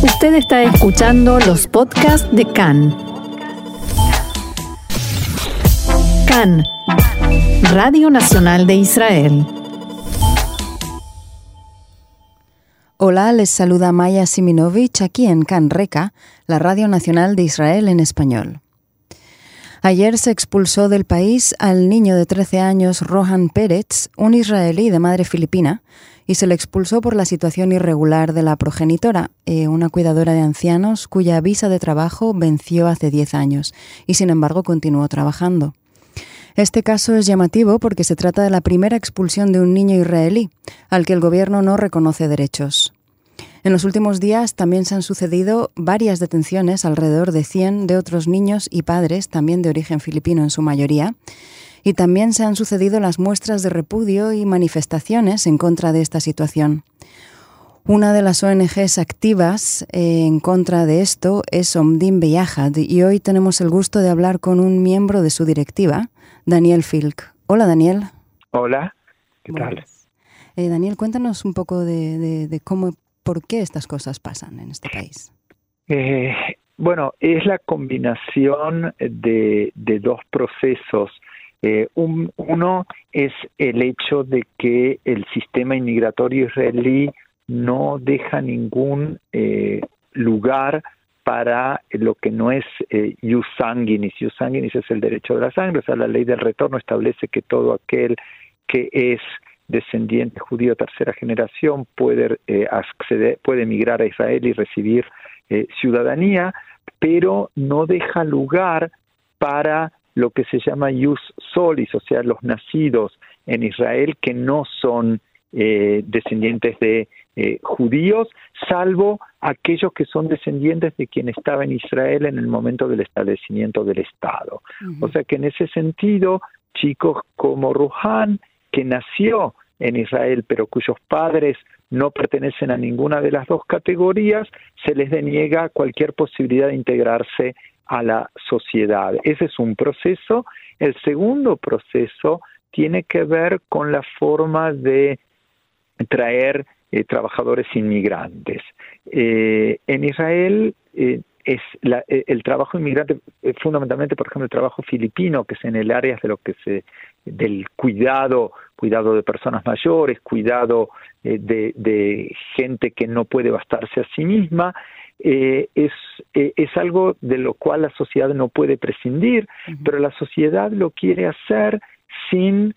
Usted está escuchando los podcasts de CAN. CAN, Radio Nacional de Israel. Hola, les saluda Maya Siminovich aquí en CAN Reca, la Radio Nacional de Israel en español. Ayer se expulsó del país al niño de 13 años Rohan Pérez, un israelí de madre filipina, y se le expulsó por la situación irregular de la progenitora, eh, una cuidadora de ancianos cuya visa de trabajo venció hace 10 años y sin embargo continuó trabajando. Este caso es llamativo porque se trata de la primera expulsión de un niño israelí, al que el gobierno no reconoce derechos. En los últimos días también se han sucedido varias detenciones, alrededor de 100 de otros niños y padres, también de origen filipino en su mayoría, y también se han sucedido las muestras de repudio y manifestaciones en contra de esta situación. Una de las ONGs activas eh, en contra de esto es Omdim Beyahad y hoy tenemos el gusto de hablar con un miembro de su directiva, Daniel Filk. Hola Daniel. Hola, ¿qué tal? Eh, Daniel, cuéntanos un poco de cómo ¿Por qué estas cosas pasan en este país? Eh, bueno, es la combinación de, dos procesos. Eh, uno es el hecho de que el sistema inmigratorio israelí no deja ningún eh, lugar para lo que no es eh, jus sanguinis. Jus sanguinis es el derecho de la sangre, o sea, la ley del retorno establece que todo aquel que es descendiente judío tercera generación puede eh, acceder, puede emigrar a Israel y recibir eh, ciudadanía, pero no deja lugar para lo que se llama ius solis, o sea, los nacidos en Israel que no son eh, descendientes de judíos, salvo aquellos que son descendientes de quien estaba en Israel en el momento del establecimiento del Estado. O sea que en ese sentido, chicos como Ruhan que nació en Israel, pero cuyos padres no pertenecen a ninguna de las dos categorías, se les deniega cualquier posibilidad de integrarse a la sociedad. Ese es un proceso. El segundo proceso tiene que ver con la forma de traer eh, trabajadores inmigrantes. Eh, en Israel eh, es el trabajo inmigrante, fundamentalmente, por ejemplo, el trabajo filipino, que es en el área de lo que se del cuidado, cuidado de personas mayores, cuidado de, gente que no puede bastarse a sí misma, eh, es, eh, es algo de lo cual la sociedad no puede prescindir, pero la sociedad lo quiere hacer sin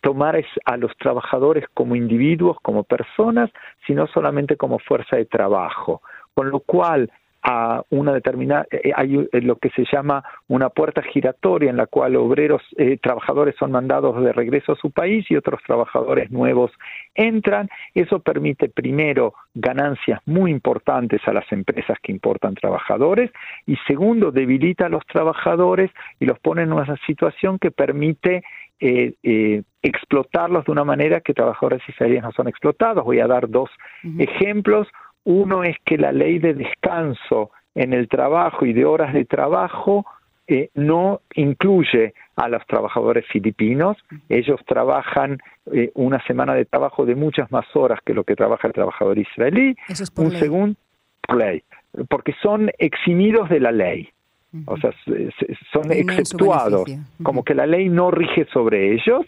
tomar a los trabajadores como individuos, como personas, sino solamente como fuerza de trabajo. Con lo cual, a una determinada, eh, eh, hay eh, lo que se llama una puerta giratoria en la cual obreros, trabajadores son mandados de regreso a su país y otros trabajadores nuevos entran. Eso permite primero ganancias muy importantes a las empresas que importan trabajadores y segundo debilita a los trabajadores y los pone en una situación que permite explotarlos de una manera que trabajadores israelíes no son explotados. Voy a dar dos ejemplos. Uno es que la ley de descanso en el trabajo y de horas de trabajo eh, no incluye a los trabajadores filipinos. Ellos trabajan eh, una semana de trabajo de muchas más horas que lo que trabaja el trabajador israelí. Un segundo ley, porque son eximidos de la ley. O sea, son exceptuados, como que la ley no rige sobre ellos.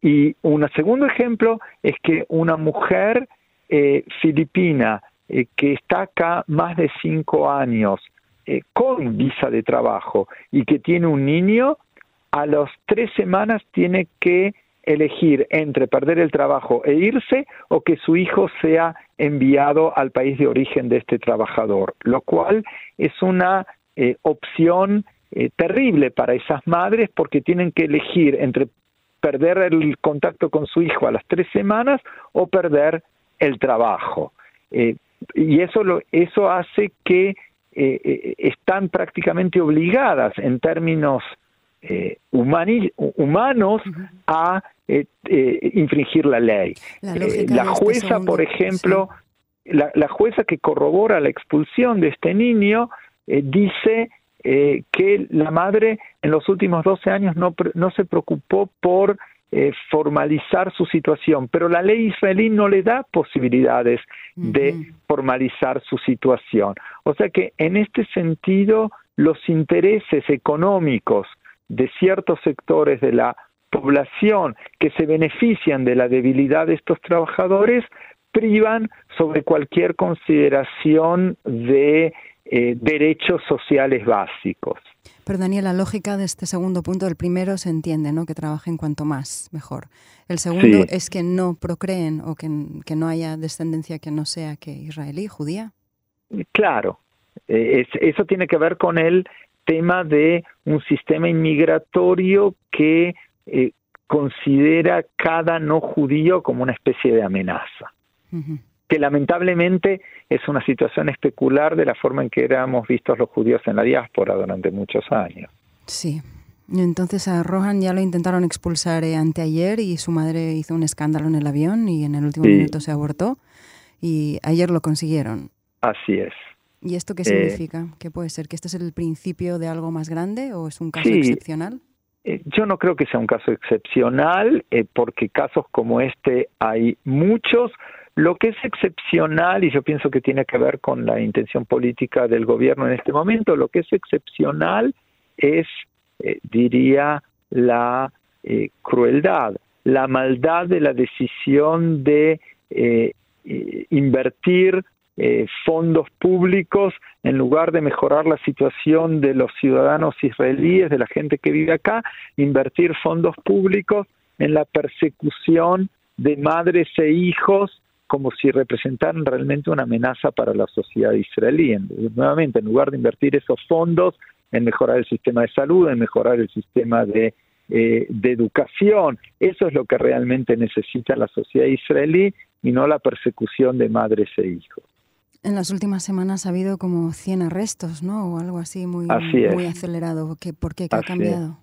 Y un segundo ejemplo es que una mujer eh, filipina eh, que está acá más de cinco años eh, con visa de trabajo y que tiene un niño, a las tres semanas tiene que elegir entre perder el trabajo e irse o que su hijo sea enviado al país de origen de este trabajador, lo cual es una eh, opción terrible para esas madres porque tienen que elegir entre perder el contacto con su hijo a las tres semanas o perder el trabajo y eso, lo, eso hace que eh, eh, están prácticamente obligadas en términos eh, humanos a infringir la ley. La, jueza, por ejemplo, la, la, jueza que corrobora la expulsión de este niño dice que la madre en los últimos 12 años no, no se preocupó por eh, formalizar su situación, pero la ley israelí no le da posibilidades de formalizar su situación. O sea que en este sentido los intereses económicos de ciertos sectores de la población que se benefician de la debilidad de estos trabajadores privan sobre cualquier consideración de eh, derechos sociales básicos. Pero Daniel, la lógica de este segundo punto, el primero se entiende, ¿no? Que trabajen cuanto más, mejor. El segundo es que no procreen o que, no haya descendencia que no sea que israelí, judía. Claro, eh, eso tiene que ver con el tema de un sistema inmigratorio que eh, considera cada no judío como una especie de amenaza que lamentablemente es una situación especular de la forma en que éramos vistos los judíos en la diáspora durante muchos años. Sí. Entonces a Rohan ya lo intentaron expulsar eh, anteayer y su madre hizo un escándalo en el avión y en el último minuto se abortó y ayer lo consiguieron. Así es. ¿Y esto qué significa? ¿Qué puede ser? ¿Que este es el principio de algo más grande o es un caso excepcional? Eh, yo no creo que sea un caso excepcional, eh, porque casos como este hay muchos, lo que es excepcional, y yo pienso que tiene que ver con la intención política del gobierno en este momento, lo que es excepcional es, eh, diría, la eh, crueldad, la maldad de la decisión de eh, invertir fondos públicos en lugar de mejorar la situación de los ciudadanos israelíes, de la gente que vive acá, invertir fondos públicos en la persecución de madres e hijos como si representaran realmente una amenaza para la sociedad israelí. nuevamente, en lugar de invertir esos fondos en mejorar el sistema de salud, en mejorar el sistema de, eh, de educación, eso es lo que realmente necesita la sociedad israelí y no la persecución de madres e hijos. En las últimas semanas ha habido como 100 arrestos, ¿no? O algo así muy, muy acelerado. ¿Por qué? ¿Qué ha cambiado?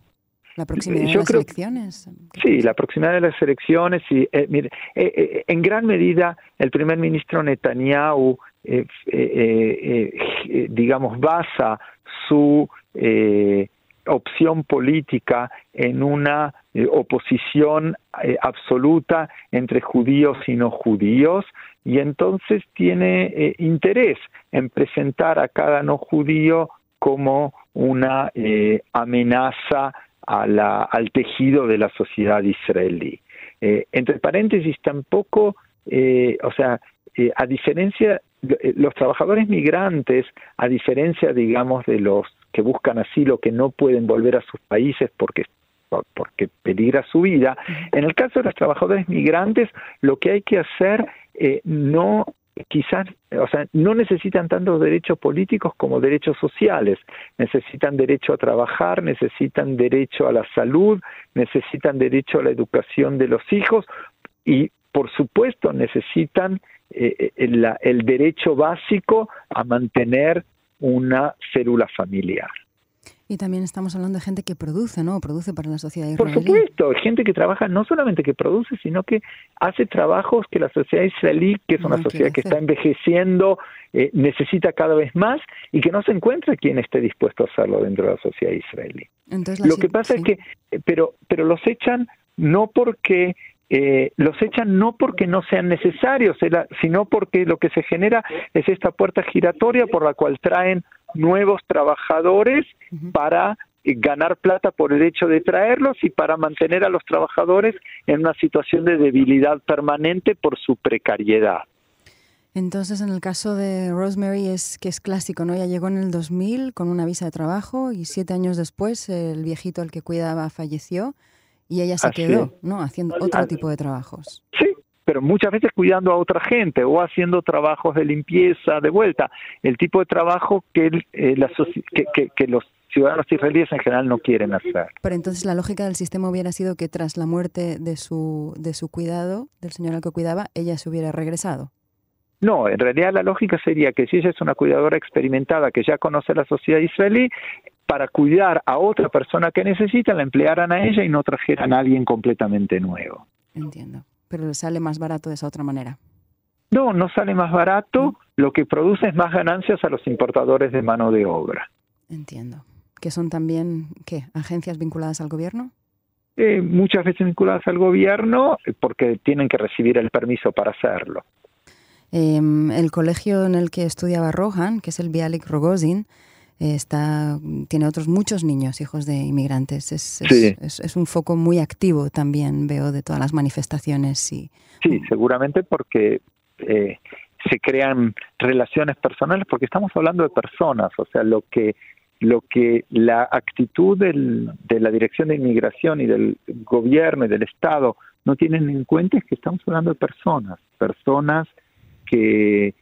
¿La proximidad de las elecciones? Sí, la proximidad de las elecciones y, eh, mire, eh, eh, en gran medida el primer ministro Netanyahu, digamos, basa su opción política en una oposición absoluta entre judíos y no judíos y entonces tiene interés en presentar a cada no judío como una amenaza al tejido de la sociedad israelí. Eh, entre paréntesis, tampoco, eh, o sea, eh, a diferencia, los trabajadores migrantes, a diferencia, digamos, de los que buscan asilo, que no pueden volver a sus países porque porque peligra su vida. En el caso de los trabajadores migrantes, lo que hay que hacer no quizás, o sea, no necesitan tantos derechos políticos como derechos sociales. Necesitan derecho a trabajar, necesitan derecho a la salud, necesitan derecho a la educación de los hijos y, por supuesto, necesitan eh, el, el derecho básico a mantener una célula familiar. Y también estamos hablando de gente que produce, ¿no? Produce para la sociedad israelí. Por supuesto, gente que trabaja no solamente que produce, sino que hace trabajos que la sociedad israelí, que es una sociedad que está envejeciendo, eh, necesita cada vez más y que no se encuentra quien esté dispuesto a hacerlo dentro de la sociedad israelí. Lo que pasa es que, eh, pero, pero los echan no porque eh, los echan no porque no sean necesarios, sino porque lo que se genera es esta puerta giratoria por la cual traen nuevos trabajadores para eh, ganar plata por el hecho de traerlos y para mantener a los trabajadores en una situación de debilidad permanente por su precariedad. Entonces, en el caso de Rosemary es que es clásico, ¿no? Ella llegó en el 2000 con una visa de trabajo y siete años después el viejito al que cuidaba falleció y ella se quedó, ¿no? Haciendo otro tipo de trabajos. Sí, pero muchas veces cuidando a otra gente o haciendo trabajos de limpieza de vuelta, el tipo de trabajo que, eh, que, los ciudadanos israelíes en general no quieren hacer. Pero entonces la lógica del sistema hubiera sido que tras la muerte de su, de su cuidado, del señor al que cuidaba, ella se hubiera regresado. No, en realidad la lógica sería que si ella es una cuidadora experimentada que ya conoce la sociedad israelí, para cuidar a otra persona que necesita, la emplearan a ella y no trajeran a alguien completamente nuevo. Entiendo. Pero le sale más barato de esa otra manera. No, no sale más barato. Lo que produce es más ganancias a los importadores de mano de obra. Entiendo. ¿Que son también, qué, agencias vinculadas al gobierno? eh, muchas veces vinculadas al gobierno porque tienen que recibir el permiso para hacerlo. Em, el colegio en el que estudiaba Rohan, que es el Bialik Rogozin, está, tiene otros muchos niños, hijos de inmigrantes. Es, es, un foco muy activo también, veo, de todas las manifestaciones. Y... Sí, seguramente porque eh, se crean relaciones personales, porque estamos hablando de personas, o sea, lo que lo que la actitud del, de la Dirección de Inmigración y del gobierno y del Estado no tienen en cuenta es que estamos hablando de personas, personas que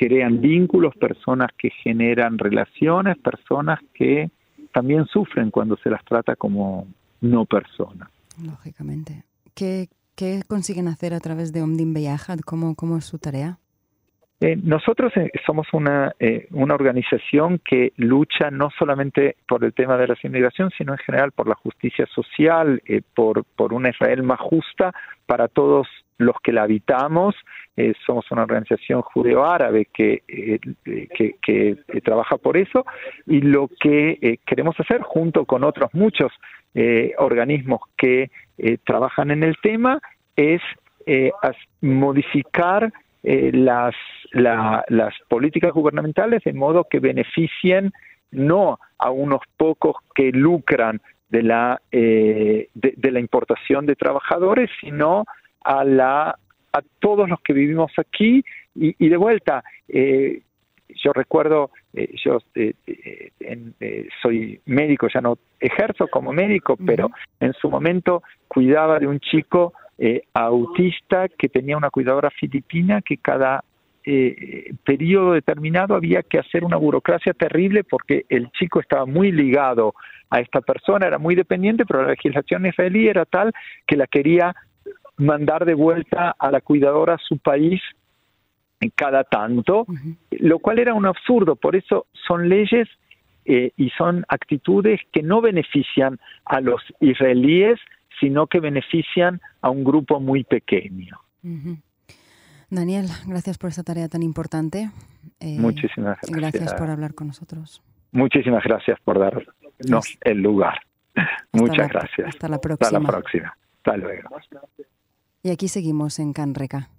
crean vínculos, personas que generan relaciones, personas que también sufren cuando se las trata como no personas. Lógicamente. ¿Qué, qué consiguen hacer a través de Omdim Beyajad? ¿Cómo, ¿Cómo es su tarea? Eh, nosotros eh, somos una, eh, una organización que lucha no solamente por el tema de la inmigración, sino en general por la justicia social, por, por una Israel más justa para todos los que la habitamos. somos una organización judeo-árabe que, que, que, trabaja por eso y lo que queremos hacer junto con otros muchos organismos que trabajan en el tema es modificar eh, las, las políticas gubernamentales de modo que beneficien no a unos pocos que lucran de la, eh, de, la importación de trabajadores, sino a, la, a todos los que vivimos aquí. Y, de vuelta, eh, yo recuerdo, yo soy médico, ya no ejerzo como médico, pero en su momento cuidaba de un chico eh, autista que tenía una cuidadora filipina que cada eh, periodo determinado había que hacer una burocracia terrible porque el chico estaba muy ligado a esta persona, era muy dependiente, pero la legislación israelí era tal que la quería mandar de vuelta a la cuidadora a su país cada tanto, lo cual era un absurdo. Por eso son leyes eh, y son actitudes que no benefician a los israelíes, sino que benefician a un grupo muy pequeño. Daniel, gracias por esta tarea tan importante. Eh, Muchísimas gracias. Gracias por hablar con nosotros. Muchísimas gracias por darnos el lugar. Muchas gracias. Hasta la próxima. Hasta la próxima. Hasta luego. Y aquí seguimos en Canreca.